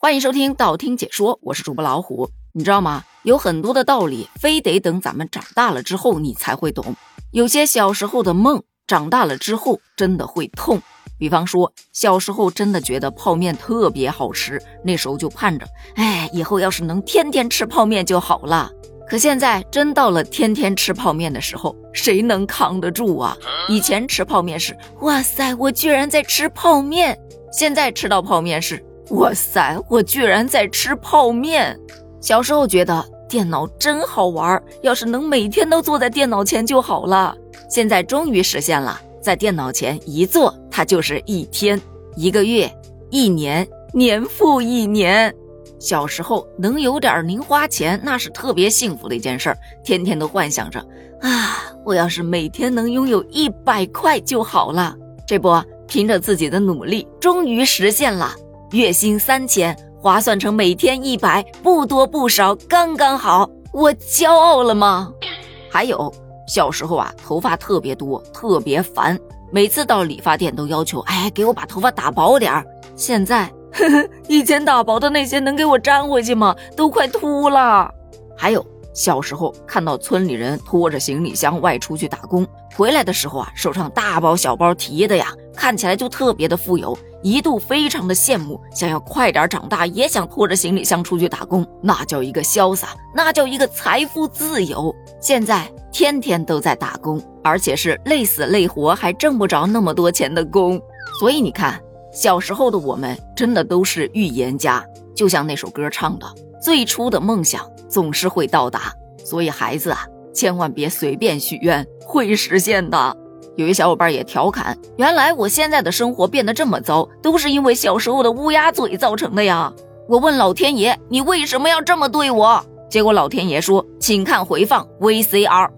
欢迎收听道听解说，我是主播老虎。你知道吗？有很多的道理，非得等咱们长大了之后你才会懂。有些小时候的梦，长大了之后真的会痛。比方说，小时候真的觉得泡面特别好吃，那时候就盼着，哎，以后要是能天天吃泡面就好了。可现在真到了天天吃泡面的时候，谁能扛得住啊？以前吃泡面是，哇塞，我居然在吃泡面；现在吃到泡面是。哇塞！我居然在吃泡面。小时候觉得电脑真好玩，要是能每天都坐在电脑前就好了。现在终于实现了，在电脑前一坐，它就是一天、一个月、一年，年复一年。小时候能有点零花钱，那是特别幸福的一件事儿，天天都幻想着啊，我要是每天能拥有一百块就好了。这不，凭着自己的努力，终于实现了。月薪三千，划算成每天一百，不多不少，刚刚好。我骄傲了吗？还有小时候啊，头发特别多，特别烦，每次到理发店都要求，哎，给我把头发打薄点儿。现在，呵呵，以前打薄的那些能给我粘回去吗？都快秃了。还有小时候看到村里人拖着行李箱外出去打工，回来的时候啊，手上大包小包提的呀，看起来就特别的富有。一度非常的羡慕，想要快点长大，也想拖着行李箱出去打工，那叫一个潇洒，那叫一个财富自由。现在天天都在打工，而且是累死累活还挣不着那么多钱的工。所以你看，小时候的我们真的都是预言家，就像那首歌唱的：“最初的梦想总是会到达。”所以孩子啊，千万别随便许愿，会实现的。有一小伙伴也调侃：“原来我现在的生活变得这么糟，都是因为小时候的乌鸦嘴造成的呀！”我问老天爷：“你为什么要这么对我？”结果老天爷说：“请看回放 VCR。”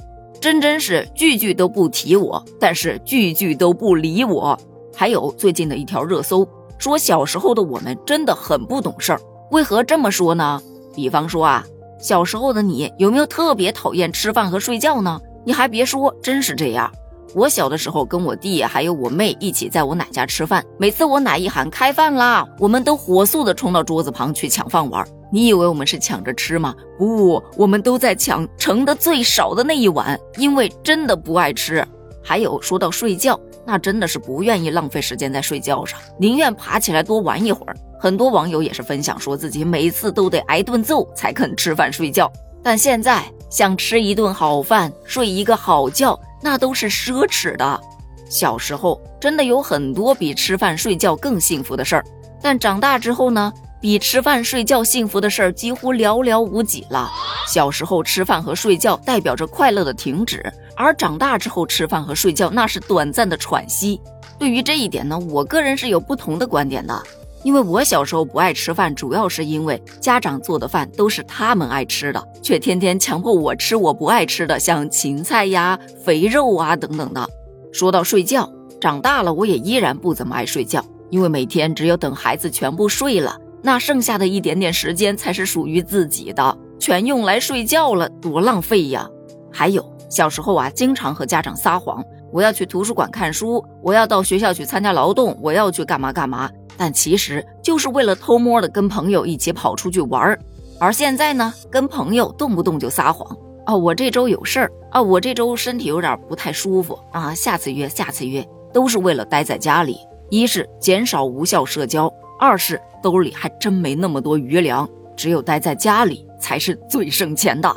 真真是句句都不提我，但是句句都不理我。还有最近的一条热搜说：“小时候的我们真的很不懂事儿。”为何这么说呢？比方说啊，小时候的你有没有特别讨厌吃饭和睡觉呢？你还别说，真是这样。我小的时候跟我弟还有我妹一起在我奶家吃饭，每次我奶一喊开饭啦，我们都火速的冲到桌子旁去抢饭碗。你以为我们是抢着吃吗？不，我们都在抢盛的最少的那一碗，因为真的不爱吃。还有说到睡觉，那真的是不愿意浪费时间在睡觉上，宁愿爬起来多玩一会儿。很多网友也是分享说自己每次都得挨顿揍才肯吃饭睡觉，但现在想吃一顿好饭，睡一个好觉。那都是奢侈的。小时候真的有很多比吃饭睡觉更幸福的事儿，但长大之后呢，比吃饭睡觉幸福的事儿几乎寥寥无几了。小时候吃饭和睡觉代表着快乐的停止，而长大之后吃饭和睡觉那是短暂的喘息。对于这一点呢，我个人是有不同的观点的。因为我小时候不爱吃饭，主要是因为家长做的饭都是他们爱吃的，却天天强迫我吃我不爱吃的，像芹菜呀、肥肉啊等等的。说到睡觉，长大了我也依然不怎么爱睡觉，因为每天只有等孩子全部睡了，那剩下的一点点时间才是属于自己的，全用来睡觉了，多浪费呀！还有小时候啊，经常和家长撒谎，我要去图书馆看书，我要到学校去参加劳动，我要去干嘛干嘛。但其实就是为了偷摸的跟朋友一起跑出去玩儿，而现在呢，跟朋友动不动就撒谎啊！我这周有事儿啊，我这周身体有点不太舒服啊，下次约，下次约，都是为了待在家里。一是减少无效社交，二是兜里还真没那么多余粮，只有待在家里才是最省钱的。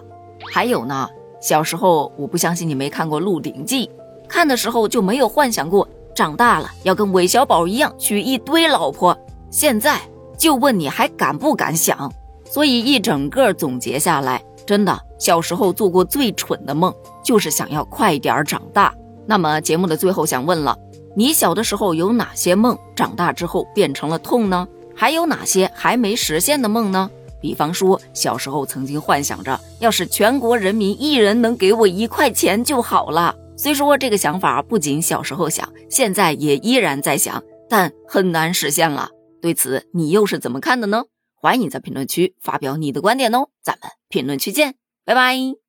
还有呢，小时候我不相信你没看过《鹿鼎记》，看的时候就没有幻想过。长大了要跟韦小宝一样娶一堆老婆，现在就问你还敢不敢想？所以一整个总结下来，真的小时候做过最蠢的梦就是想要快点长大。那么节目的最后想问了，你小的时候有哪些梦长大之后变成了痛呢？还有哪些还没实现的梦呢？比方说小时候曾经幻想着，要是全国人民一人能给我一块钱就好了。虽说这个想法不仅小时候想，现在也依然在想，但很难实现了。对此，你又是怎么看的呢？欢迎在评论区发表你的观点哦，咱们评论区见，拜拜。